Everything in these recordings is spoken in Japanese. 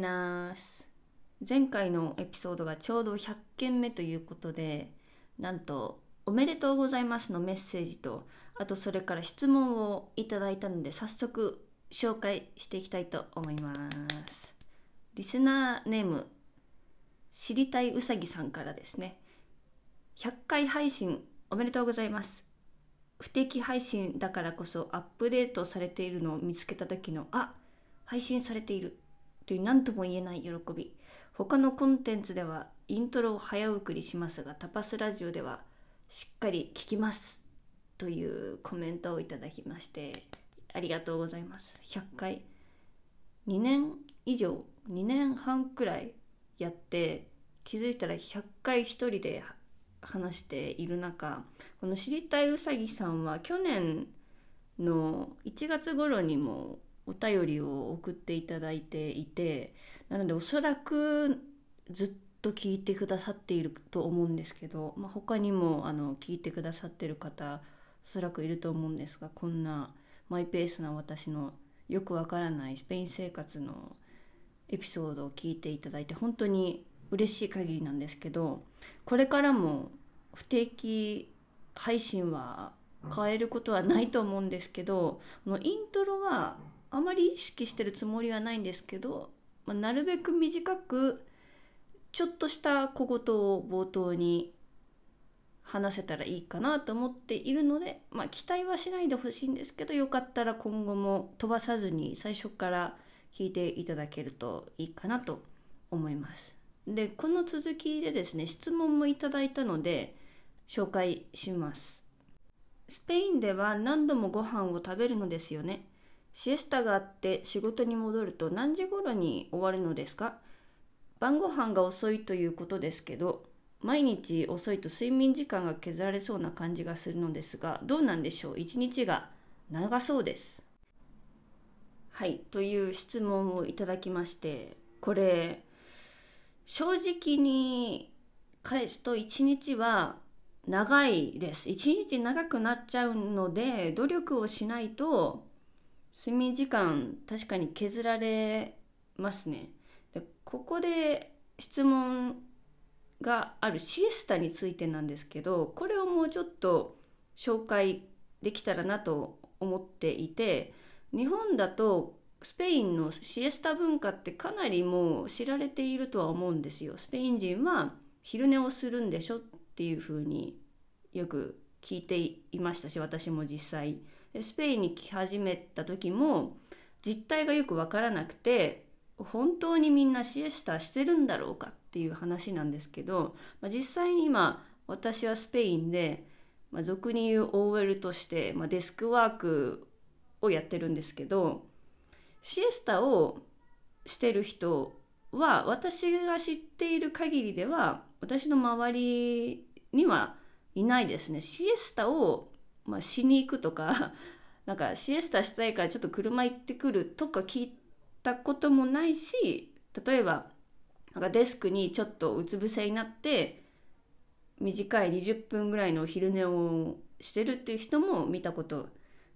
Muy buenas 前回のエピソードがちょうど100件目ということでなんと「おめでとうございます」のメッセージとあとそれから質問をいただいたので早速紹介していきたいと思います。リスナーネーム知りたいうさぎさんからですね。100回配信おめでとうございます。不定期配信だからこそアップデートされているのを見つけた時のあ配信されている。という何とも言えない喜び。他のコンテンツではイントロを早送りしますがタパスラジオではしっかり聞きます。というコメントをいただきましてありがとうございます。100回。2年以上2年半くらいやって気づいたら100回一人で話している中この知りたいうさぎさんは去年の1月頃にもお便りを送っていただいていてなのでおそらくずっと聞いてくださっていると思うんですけど、まあ、他にもあの聞いてくださってる方おそらくいると思うんですがこんなマイペースな私のよくわからないスペイン生活のエピソードを聞いていただいて本当に嬉しい限りなんですけどこれからも不定期配信は変えることはないと思うんですけどこのイントロはあまり意識してるつもりはないんですけど、まあ、なるべく短くちょっとした小言を冒頭に話せたらいいかなと思っているので、まあ、期待はしないでほしいんですけどよかったら今後も飛ばさずに最初から聞いていただけるといいかなと思います。でこの続きでですね質問もいただいたので紹介します。スペインでは何度もご飯を食べるのですよね。シエスタがあって仕事に戻ると何時頃に終わるのですか？晩ご飯が遅いということですけど毎日遅いと睡眠時間が削られそうな感じがするのですがどうなんでしょう？一日が長そうです。はいという質問をいただきましてこれ正直に返すと一日は長いです。一日長くなっちゃうので努力をしないと睡眠時間確かに削られますねでここで質問があるシエスタについてなんですけどこれをもうちょっと紹介できたらなと思っていて日本だとスペインのシエスタ文化ってかなりもう知られているとは思うんですよ。スペイン人は昼寝をするんでしょっていうふうによく聞いていましたし私も実際でスペインに来始めた時も実態がよく分からなくて本当にみんなシエスタしてるんだろうかっていう話なんですけど、まあ、実際に今私はスペインで、まあ、俗に言う OL として、まあ、デスクワークをやってるんですけどシエスタをしてる人は私が知っている限りでは私の周りにはいないですね。シエスタをまあ、しに行くとか なんかシエスタしたいからちょっと車行ってくるとか聞いたこともないし例えばなんかデスクにちょっとうつ伏せになって短い20分ぐらいの昼寝をしてるっていう人も見たこと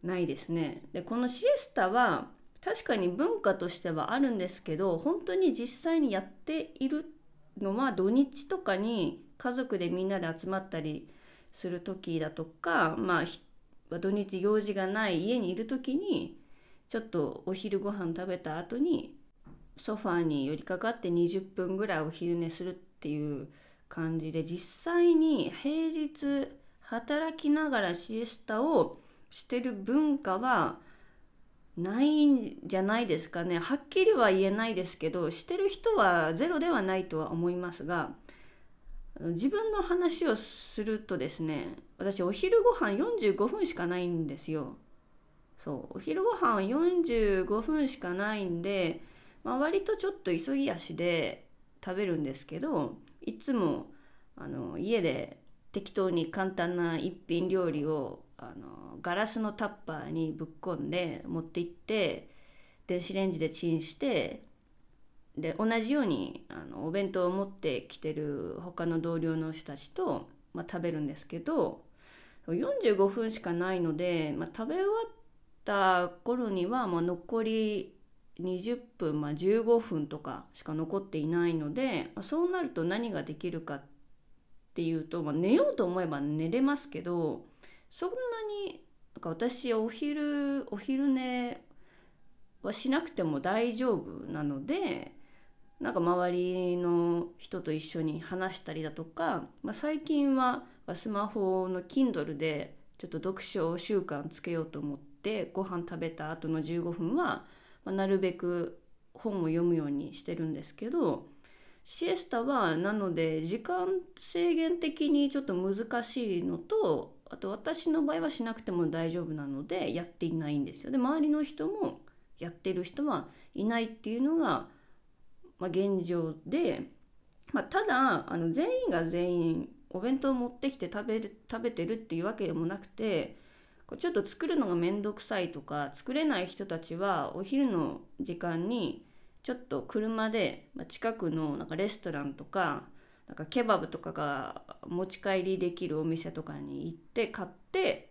ないですね。でこのシエスタは確かに文化としてはあるんですけど本当に実際にやっているのは土日とかに家族でみんなで集まったりする時だとか、まあ、土日用事がない家にいる時にちょっとお昼ご飯食べた後にソファーに寄りかかって20分ぐらいお昼寝するっていう感じで実際に平日働きながらシエスタをしてる文化はないんじゃないですかね。はっきりは言えないですけどしてる人はゼロではないとは思いますが自分の話をするとですね私お昼ご飯45分しかないんですよ。そうお昼ご飯45分しかないんで、まあ、割とちょっと急ぎ足で食べるんですけどいつもあの家で適当に簡単な一品料理をあのガラスのタッパーにぶっ込んで持って行って電子レンジでチンしてで同じようにあのお弁当を持ってきてる他の同僚の人たちと、まあ、食べるんですけど45分しかないので、まあ、食べ終わった頃にはもう残り20分、まあ、15分とかしか残っていないのでまあそうなると何ができるかっていうと、まあ、寝ようと思えば寝れますけどそんなになんか私お昼お昼寝はしなくても大丈夫なのでなんか周りの人と一緒に話したりだとか、まあ、最近はスマホの Kindle でちょっと読書習慣つけようと思ってご飯食べた後の15分は、ま、なるべく本を読むようにしてるんですけどシエスタはなので時間制限的にちょっと難しいのとあと私の場合はしなくても大丈夫なのでやっていないんですよ。で周りの人もやってる人はいないっていうのが、まあ、現状で、まあ、ただあの全員が全員お弁当持ってきて食べる食べてるっていうわけでもなくてちょっと作るのが面倒くさいとか作れない人たちはお昼の時間にちょっと車でま近くのなんかレストランとかなんかケバブとかが持ち帰りできるお店とかに行って買って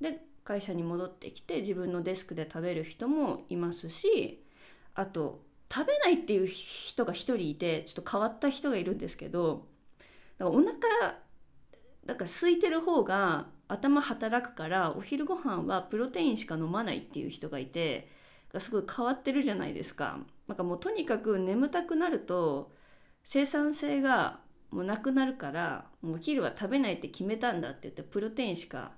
で会社に戻ってきて自分のデスクで食べる人もいますしあと食べないっていう人が1人いてちょっと変わった人がいるんですけどだかお腹だから空いてる方が頭働くからお昼ご飯はプロテインしか飲まないっていう人がいてすごい変わってるじゃないですか。なんかもうとにかく眠たくなると生産性がもうなくなるからもうお昼は食べないって決めたんだって言ってプロテインしか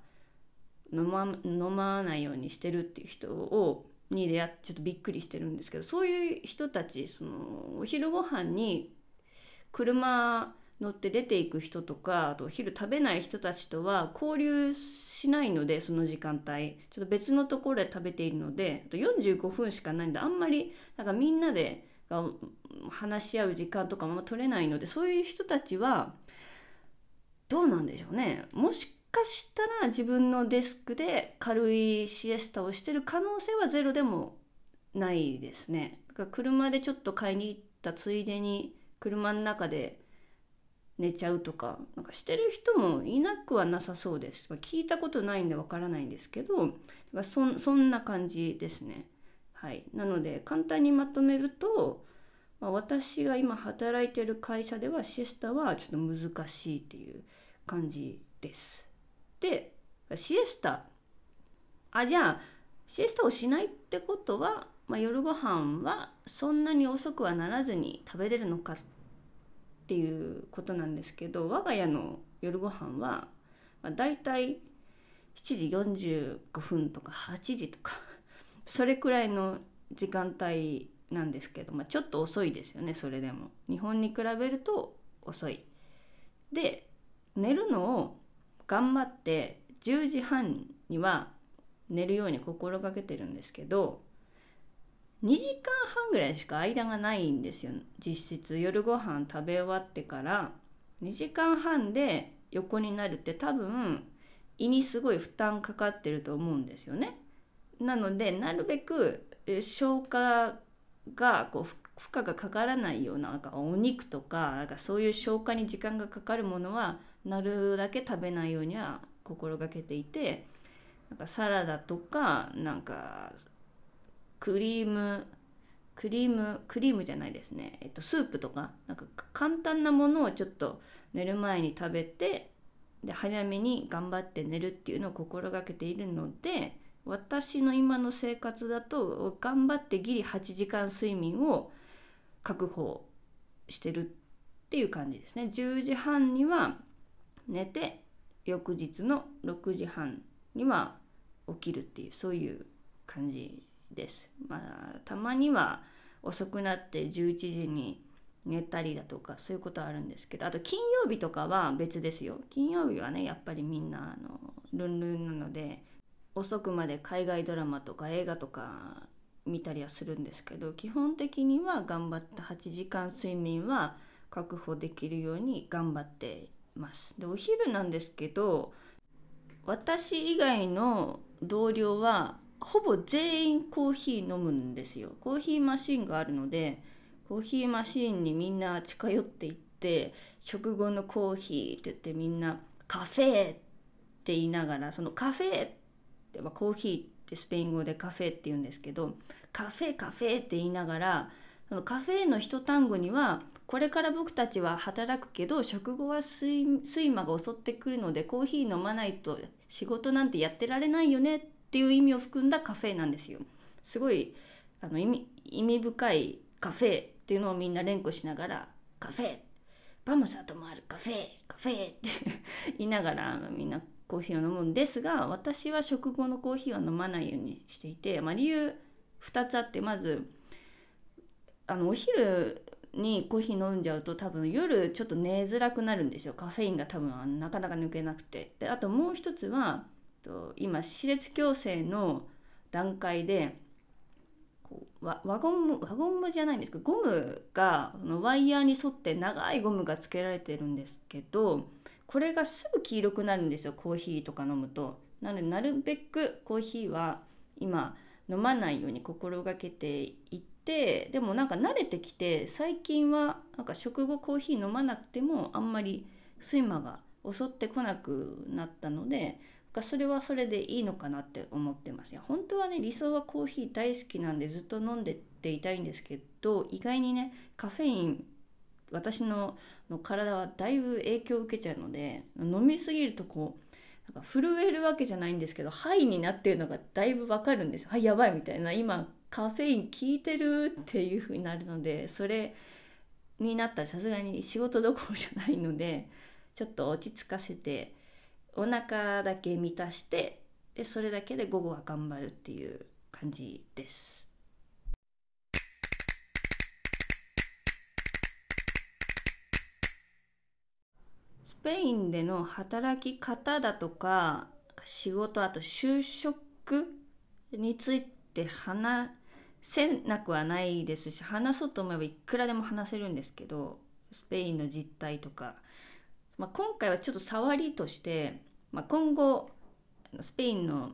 飲ま飲まないようにしてるっていう人をに出会ってちょっとびっくりしてるんですけどそういう人たちそのお昼ご飯に車乗って出ていく人とかあとお昼食べない人たちとは交流しないのでその時間帯。ちょっと別のところで食べているのであと45分しかないんであんまりなんかみんなで話し合う時間とかも取れないのでそういう人たちはどうなんでしょうね。もしかしたら自分のデスクで軽いシエスタをしてる可能性はゼロでもないですね。だから車でちょっと買いに行ったついでに車の中で寝ちゃうとかなんかしてる人もいなくはなさそうです。聞いたことないんでわからないんですけどそそんな感じですね。はい、なので簡単にまとめると、まあ、私が今働いてる会社ではシエスタはちょっと難しいっていう感じです。でシエスタ。あじゃあシエスタをしないってことは、まあ、夜ご飯はそんなに遅くはならずに食べれるのかっていうことなんですけど我が家の夜ご飯は、まあ、大体7時45分とか8時とかそれくらいの時間帯なんですけど、まあ、ちょっと遅いですよねそれでも。日本に比べると遅い。で寝るのを頑張って10時半には寝るように心がけてるんですけど2時間半ぐらいしか間がないんですよ実質夜ご飯食べ終わってから2時間半で横になるって多分胃にすごい負担かかってると思うんですよね。なのでなるべく消化がこう負荷がかからないようななんかお肉とかなんかそういう消化に時間がかかるものはなるだけ食べないようには心がけていてなんかサラダとかなんかクリームクリームクリームじゃないですね、えっと、スープとかなんか簡単なものをちょっと寝る前に食べてで早めに頑張って寝るっていうのを心がけているので私の今の生活だと頑張ってギリ8時間睡眠を確保してるっていう感じですね。10時半には寝て翌日の6時半には起きるっていうそういう感じです。まあたまには遅くなって11時に寝たりだとかそういうことはあるんですけどあと金曜日とかは別ですよ金曜日はねやっぱりみんなあのルンルンなので遅くまで海外ドラマとか映画とか見たりはするんですけど基本的には頑張った8時間睡眠は確保できるように頑張ってます。でお昼なんですけど私以外の同僚はほぼ全員コーヒー飲むんですよ。コーヒーマシンがあるのでコーヒーマシンにみんな近寄っていって食後のコーヒーって言ってみんなカフェって言いながらそのカフェって、まあ、コーヒーっってスペイン語でカフェって言うんですけどカフェカフェって言いながらそのカフェの一単語にはこれから僕たちは働くけど食後は睡魔が襲ってくるのでコーヒー飲まないと仕事なんてやってられないよねっていう意味を含んだカフェなんですよ。すごいあの意味意味深いカフェっていうのをみんな連呼しながらカフェバムサともあるカフェカフェって言いながらみんなコーヒーを飲むんですが私は食後のコーヒーは飲まないようにしていて、まあ、理由2つあってまずあのお昼にコーヒー飲んじゃうと多分夜ちょっと寝づらくなるんですよカフェインが多分なかなか抜けなくてであともう一つは今歯列矯正の段階でこうワゴンムワゴンムじゃないんですけどゴムがのワイヤーに沿って長いゴムがつけられてるんですけどこれがすぐ黄色くなるんですよコーヒーとか飲むと。なのでなるべくコーヒーは今飲まないように心がけていてってでもなんか慣れてきて最近はなんか食後コーヒー飲まなくてもあんまり睡魔が襲ってこなくなったのでそれはそれでいいのかなって思ってます。いや本当はね理想はコーヒー大好きなんでずっと飲んでっていたいんですけど意外にねカフェイン私のの体はだいぶ影響を受けちゃうので飲みすぎるとこうなんか震えるわけじゃないんですけどハイになってるのがだいぶわかるんです。はいやばいみたいな今カフェイン効いてるっていう風になるのでそれになったらさすがに仕事どころじゃないので ちょっと落ち着かせてお腹だけ満たしてでそれだけで午後は頑張るっていう感じです。スペインでの働き方だとか仕事あと就職について話せなくはないですし話そうと思えばいくらでも話せるんですけどスペインの実態とか、まあ、今回はちょっと触りとして、まあ、今後スペインの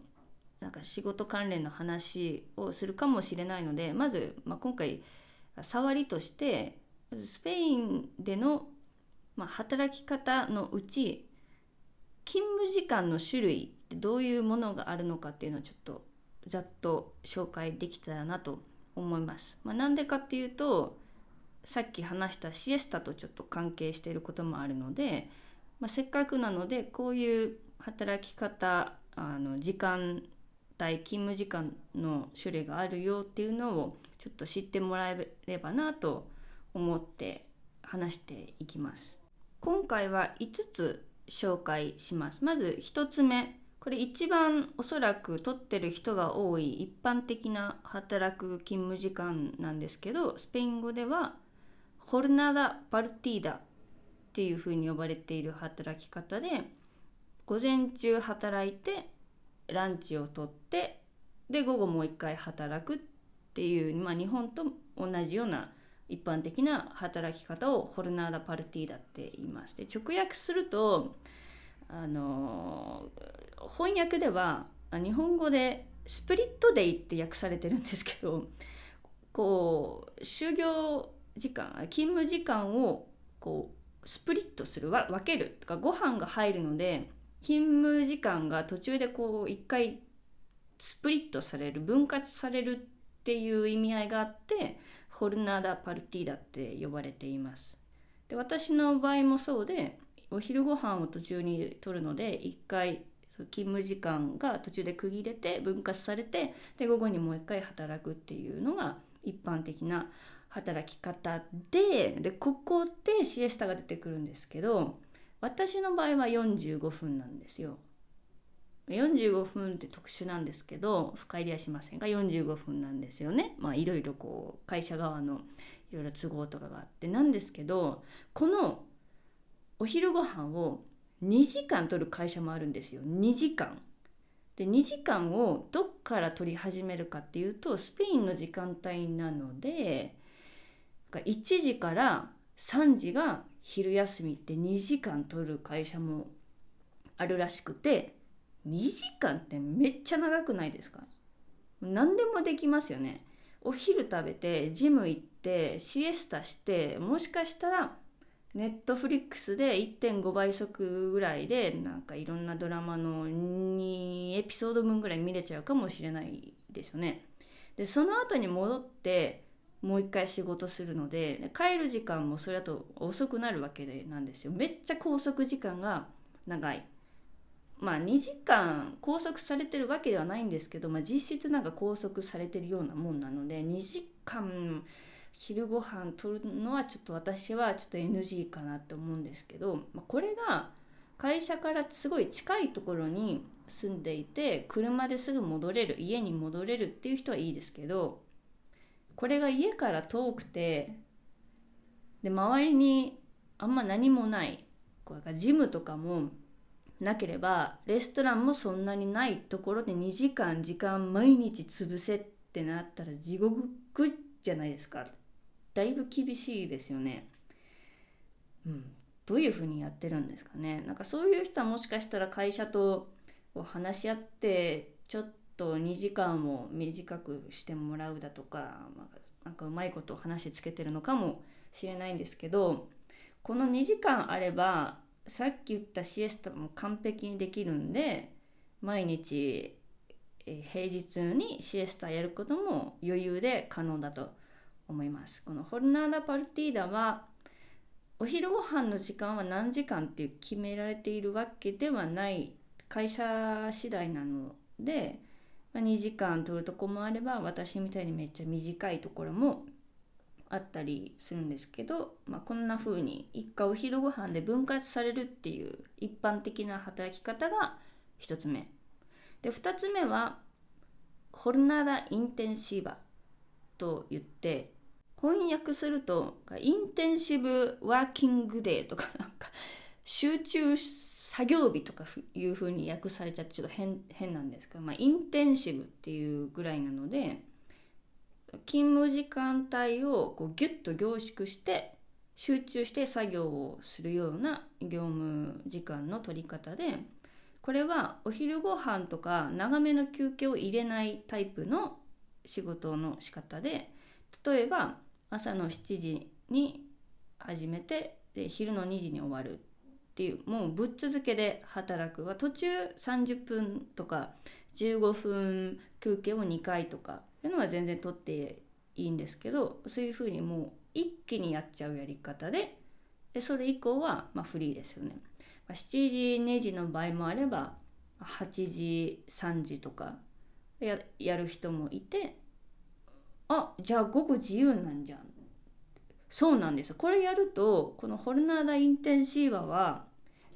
なんか仕事関連の話をするかもしれないのでまず、まあ、今回触りとしてまずスペインでの、まあ、働き方のうち勤務時間の種類ってどういうものがあるのかっていうのをちょっとざっと紹介できたらなと思います。まあ、なんでかっていうとさっき話したシエスタとちょっと関係していることもあるので、まあ、せっかくなのでこういう働き方あの時間帯勤務時間の種類があるよっていうのをちょっと知ってもらえればなと思って話していきます。今回は5つ紹介します。まず1つ目これ一番おそらく取ってる人が多い一般的な働く勤務時間なんですけどスペイン語ではホルナダ・パルティーダっていうふうに呼ばれている働き方で午前中働いてランチをとってで午後もう一回働くっていう、まあ、日本と同じような一般的な働き方をホルナーダ・パルティーダって言います。で直訳するとあの翻訳では日本語でスプリットデイって訳されてるんですけど こう就業時間勤務時間をこうスプリットする分けるとかご飯が入るので勤務時間が途中でこう一回スプリットされる分割されるっていう意味合いがあってホルナーダ・パルティーダって呼ばれています。で私の場合もそうでお昼ご飯を途中にとるので1回勤務時間が途中で区切れて分割されてで午後にもう一回働くっていうのが一般的な働き方ででここでシエスタが出てくるんですけど私の場合は45分なんですよ。45分って特殊なんですけど深入りはしませんが45分なんですよね。まあいろいろこう会社側のいろいろ都合とかがあってなんですけどこのお昼ご飯を2時間取る会社もあるんですよ2時間。で2時間をどっから取り始めるかっていうとスペインの時間帯なので1時から3時が昼休みって2時間取る会社もあるらしくて2時間ってめっちゃ長くないですか？何でもできますよね。お昼食べてジム行ってシエスタしてもしかしたらネットフリックスで1.5倍速ぐらいでなんかいろんなドラマの2エピソード分ぐらい見れちゃうかもしれないですよね。でその後に戻ってもう一回仕事するので帰る時間もそれだと遅くなるわけなんですよ。めっちゃ拘束時間が長い。まあ2時間拘束されてるわけではないんですけど、まあ、実質なんか拘束されてるようなもんなので2時間昼ご飯取るのはちょっと私はちょっと NG かなって思うんですけど、まあ、これが会社からすごい近いところに住んでいて車ですぐ戻れる家に戻れるっていう人はいいですけどこれが家から遠くてで周りにあんま何もないこれジムとかもなければレストランもそんなにないところで2時間時間毎日潰せってなったら地獄じゃないですか。だいぶ厳しいですよね。うん、どういうふうにやってるんですかねなんかそういう人はもしかしたら会社と話し合ってちょっと2時間を短くしてもらうだとか、まあ、なんかうまいことを話つけてるのかもしれないんですけどこの2時間あればさっき言ったシエスタも完璧にできるんで毎日平日にシエスタやることも余裕で可能だと思います。このホルナーダ・パルティーダはお昼ご飯の時間は何時間っていう決められているわけではない会社次第なので、ま、2時間取るとこもあれば私みたいにめっちゃ短いところもあったりするんですけど、まあ、こんな風に一回お昼ご飯で分割されるっていう一般的な働き方が1つ目で2つ目はコルナダ・インテンシーバと言って翻訳するとインテンシブワーキングデーとかなんか集中作業日とかいう風に訳されちゃってちょっと変変なんですけど、まあ、インテンシブっていうぐらいなので勤務時間帯をこうギュッと凝縮して集中して作業をするような業務時間の取り方でこれはお昼ご飯とか長めの休憩を入れないタイプの仕事の仕方で例えば朝の7時に始めてで昼の2時に終わるっていうもうぶっ続けで働くは途中30分とか15分休憩を2回とかいうのは全然取っていいんですけどそういうふうにもう一気にやっちゃうやり方ででそれ以降はまフリーですよね。7時2時の場合もあれば8時3時とかややる人もいてあじゃあ午後自由なんじゃん。そうなんですこれやるとこのホルナーダインテンシーバは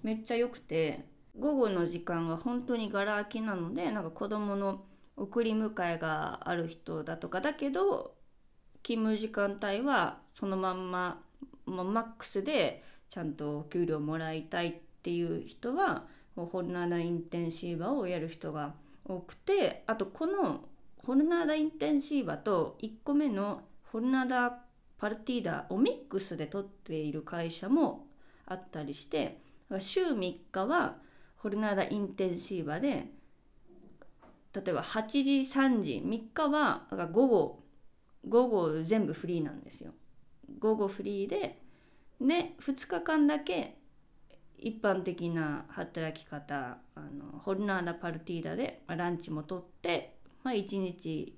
めっちゃ良くて午後の時間が本当にガラ空きなのでなんか子供の送り迎えがある人だとかだけど勤務時間帯はそのまんま、マックスでちゃんとお給料もらいたいっていう人はホルナーダインテンシーバをやる人が多くてあとこのホルナーダインテンシーバと1個目のホルナーダパルティーダをミックスで取っている会社もあったりして週3日はホルナーダインテンシーバで例えば8時3時3日は午後午後全部フリーなんですよ。午後フリーでで2日間だけ一般的な働き方あのホルナーダ・パルティーダで、まあ、ランチもとって、まあ、1日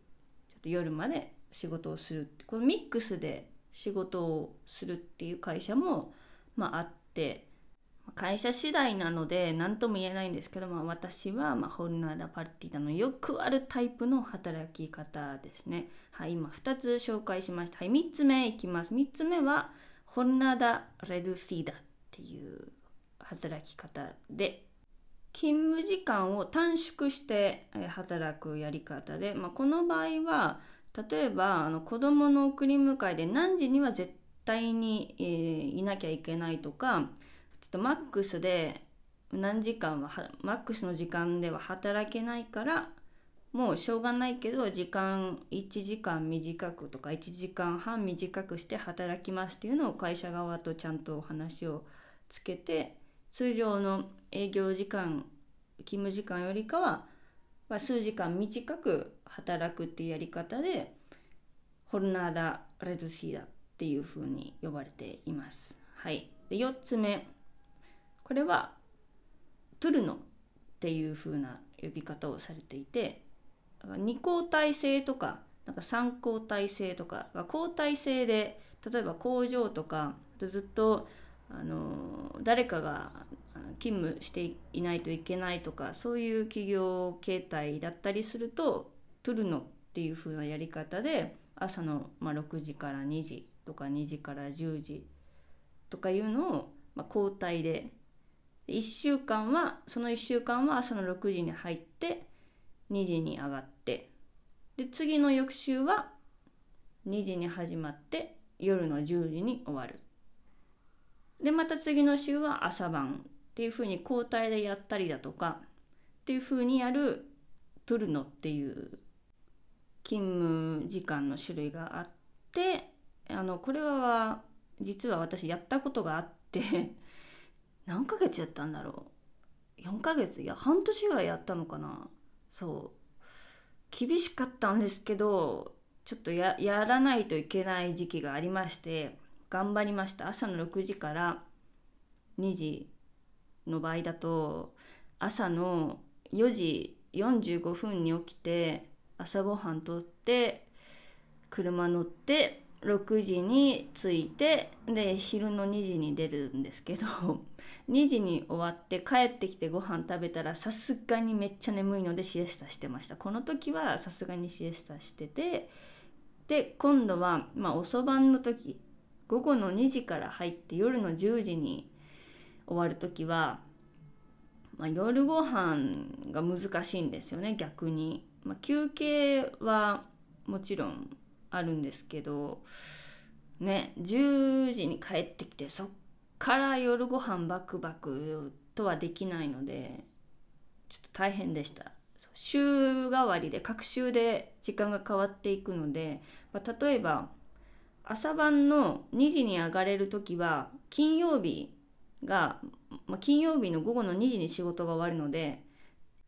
ちょっと夜まで仕事をするこのミックスで仕事をするっていう会社も、まあ、あって会社次第なので何とも言えないんですけど、まあ、私は、まあ、ホルナーダ・パルティーダのよくあるタイプの働き方ですね。はい、今2つ紹介しました。はい、3つ目いきます。3つ目は、ホルナーダ・レドゥシーダっていう働き方で、勤務時間を短縮して働くやり方で、まあ、この場合は、例えばあの子供の送り迎えで何時には絶対に、えー、いなきゃいけないとか、ちょっとマックスで何時間はマックスの時間では働けないからもうしょうがないけど時間1時間短くとか1時間半短くして働きますっていうのを会社側とちゃんとお話をつけて通常の営業時間勤務時間よりかは、まあ、数時間短く働くっていうやり方でホルナーダ・レドシーダっていうふうに呼ばれています。はいで4つ目これはトゥルノっていう風な呼び方をされていて二交代制とかなんか3交代制とか交代制で例えば工場とかずっとあの誰かが勤務していないといけないとかそういう企業形態だったりするとトゥルノっていう風なやり方で朝の、まあ、6時から2時とか2時から10時とかいうのを、まあ、交代で1週間はその1週間は朝の6時に入って2時に上がってで次の翌週は2時に始まって夜の10時に終わる。でまた次の週は朝晩っていうふうに交代でやったりだとかっていうふうにやるトゥルノっていう勤務時間の種類があってあのこれは実は私やったことがあって 何ヶ月やったんだろう。4ヶ月いや半年ぐらいやったのかな。そう。厳しかったんですけどちょっとやらないといけない時期がありまして頑張りました。朝の6時から2時の場合だと朝の4時45分に起きて朝ごはんとって車乗って6時に着いてで昼の2時に出るんですけど 2時に終わって帰ってきてご飯食べたらさすがにめっちゃ眠いのでシエスタしてました。この時はさすがにシエスタしててで今度は、まあ、遅番の時午後の2時から入って夜の10時に終わる時は、まあ、夜ご飯が難しいんですよね逆に、まあ、休憩はもちろんあるんですけどね10時に帰ってきてそっから夜ご飯バクバクとはできないのでちょっと大変でした。週替わりで各週で時間が変わっていくので、まあ、例えば朝晩の2時に上がれる時は金曜日が、まあ、金曜日の午後の2時に仕事が終わるので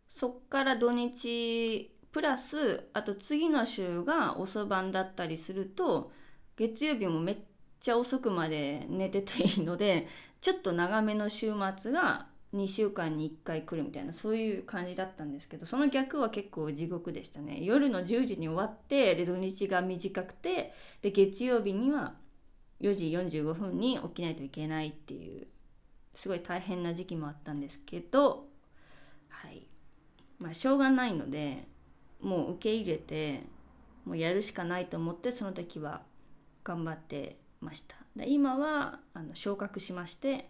そっから土日プラスあと次の週が遅番だったりすると月曜日もめっちゃ遅くまで寝てていいのでちょっと長めの週末が2週間に1回来るみたいなそういう感じだったんですけどその逆は結構地獄でしたね。夜の10時に終わってで土日が短くてで月曜日には4時45分に起きないといけないっていうすごい大変な時期もあったんですけどはい。まあしょうがないのでもう受け入れてもうやるしかないと思ってその時は頑張ってました。で今はあの昇格しまして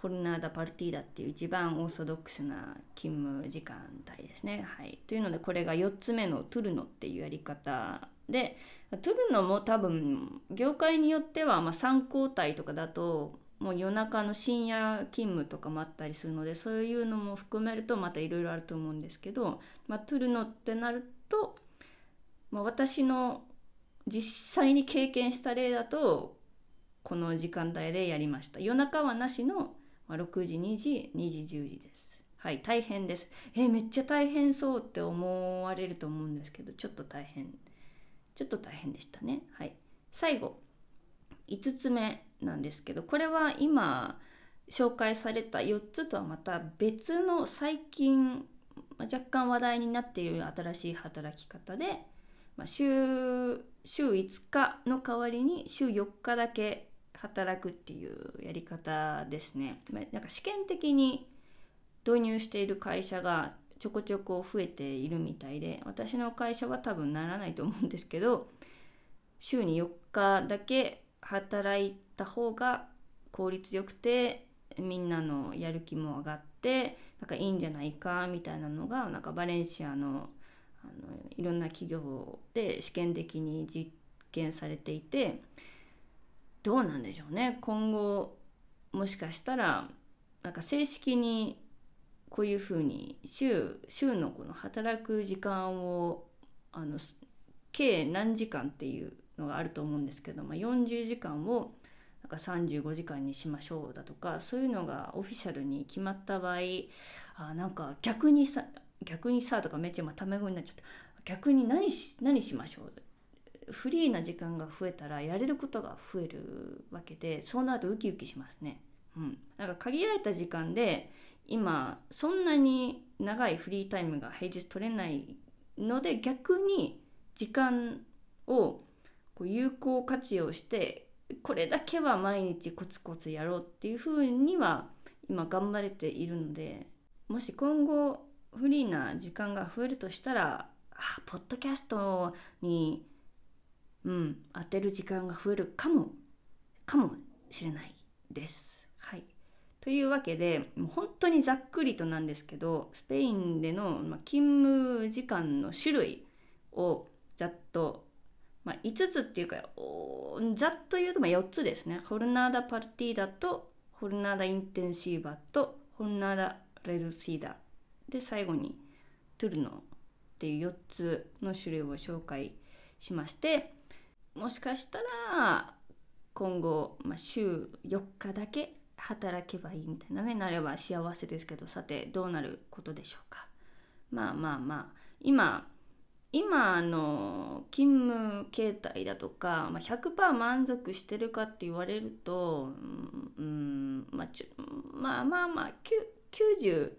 ホルナーダ・パルティーダっていう一番オーソドックスな勤務時間帯ですね。はい、というのでこれが4つ目のトゥルノっていうやり方でトゥルノも多分業界によってはま3交代とかだともう夜中の深夜勤務とかもあったりするのでそういうのも含めるとまたいろいろあると思うんですけど、まあ、トゥルノってなると、まあ、私の実際に経験した例だとこの時間帯でやりました夜中はなしの6時2時2時10時です。はい大変です。えー、めっちゃ大変そうって思われると思うんですけどちょっと大変。ちょっと大変でしたね。はい。最後5つ目なんですけどこれは今紹介された4つとはまた別の最近若干話題になっている新しい働き方で、まあ、週週5日の代わりに週4日だけ働くっていうやり方ですね。なんか試験的に導入している会社がちょこちょこ増えているみたいで私の会社は多分ならないと思うんですけど週に4日だけ働いた方が効率よくてみんなのやる気も上がってなんかいいんじゃないかみたいなのがなんかバレンシアのあのいろんな企業で試験的に実験されていてどうなんでしょうね。今後もしかしたらなんか正式にこういうふうに週週のこの働く時間をあの計何時間っていうのがあると思うんですけど、まあ、40時間をなんか35時間にしましょうだとかそういうのがオフィシャルに決まった場合あなんか逆にさ逆にさとかめっちゃ今タメ語になっちゃった逆に何し何しましょう？フリーな時間が増えたらやれることが増えるわけでそうなるとウキウキしますね。うん、なんか限られた時間で今そんなに長いフリータイムが平日取れないので逆に時間をこう有効活用してこれだけは毎日コツコツやろうっていうふうには今頑張れているのでもし今後フリーな時間が増えるとしたらあポッドキャストにうん当てる時間が増えるかもかもしれないです。はい、というわけでもう本当にざっくりとなんですけどスペインでの、ま勤務時間の種類をざっと、まあ、5つっていうかざっと言うとま4つですね。ホルナーダ・パルティーダとホルナーダ・インテンシーバとホルナーダ・レドシーダで最後にトゥルノっていう4つの種類を紹介しましてもしかしたら今後、まあ、週4日だけ働けばいいみたいなねなれば幸せですけどさてどうなることでしょうか。まあまあまあ今今の勤務形態だとか、まあ、100%満足してるかって言われると、うん、まあ、まあまあまあ90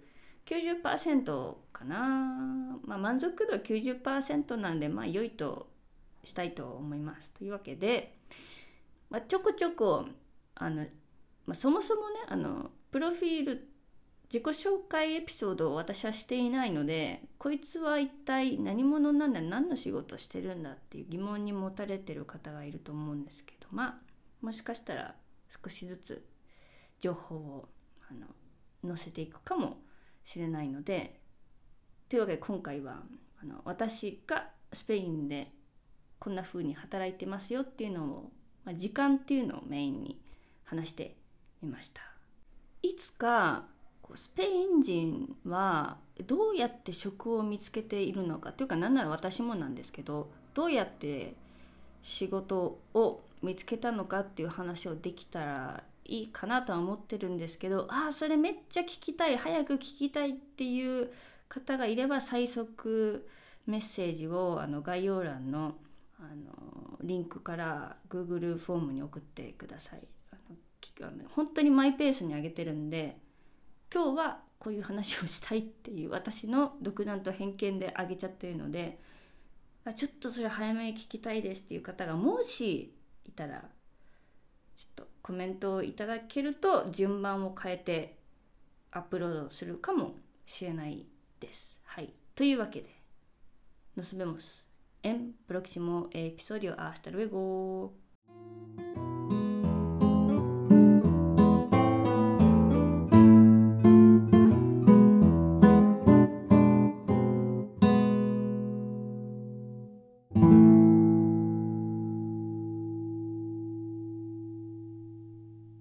90%かな、まあ、満足度90%なんでまあ良いとしたいと思います。というわけで、まあ、ちょこちょこあの、まあ、そもそもねあのプロフィール自己紹介エピソードを私はしていないのでこいつは一体何者なんだ何の仕事してるんだっていう疑問に持たれてる方がいると思うんですけどまあもしかしたら少しずつ情報をあの載せていくかもしれないのでというわけで今回はあの私がスペインでこんな風に働いてますよっていうのを、まあ、時間っていうのをメインに話してみました。いつかスペイン人はどうやって職を見つけているのかというか何なら私もなんですけどどうやって仕事を見つけたのかっていう話をできたらいいかなとは思ってるんですけどああそれめっちゃ聞きたい早く聞きたいっていう方がいれば最速メッセージをあの概要欄のあのリンクから Google フォームに送ってくださいあの本当にマイペースに上げてるんで今日はこういう話をしたいっていう私の独断と偏見で上げちゃってるのであちょっとそれ早めに聞きたいですっていう方がもしいたらちょっとコメントをいただけると順番を変えてアップロードするかもしれないです。はい。というわけで、nos vemos en próximo episodio. Hasta luego.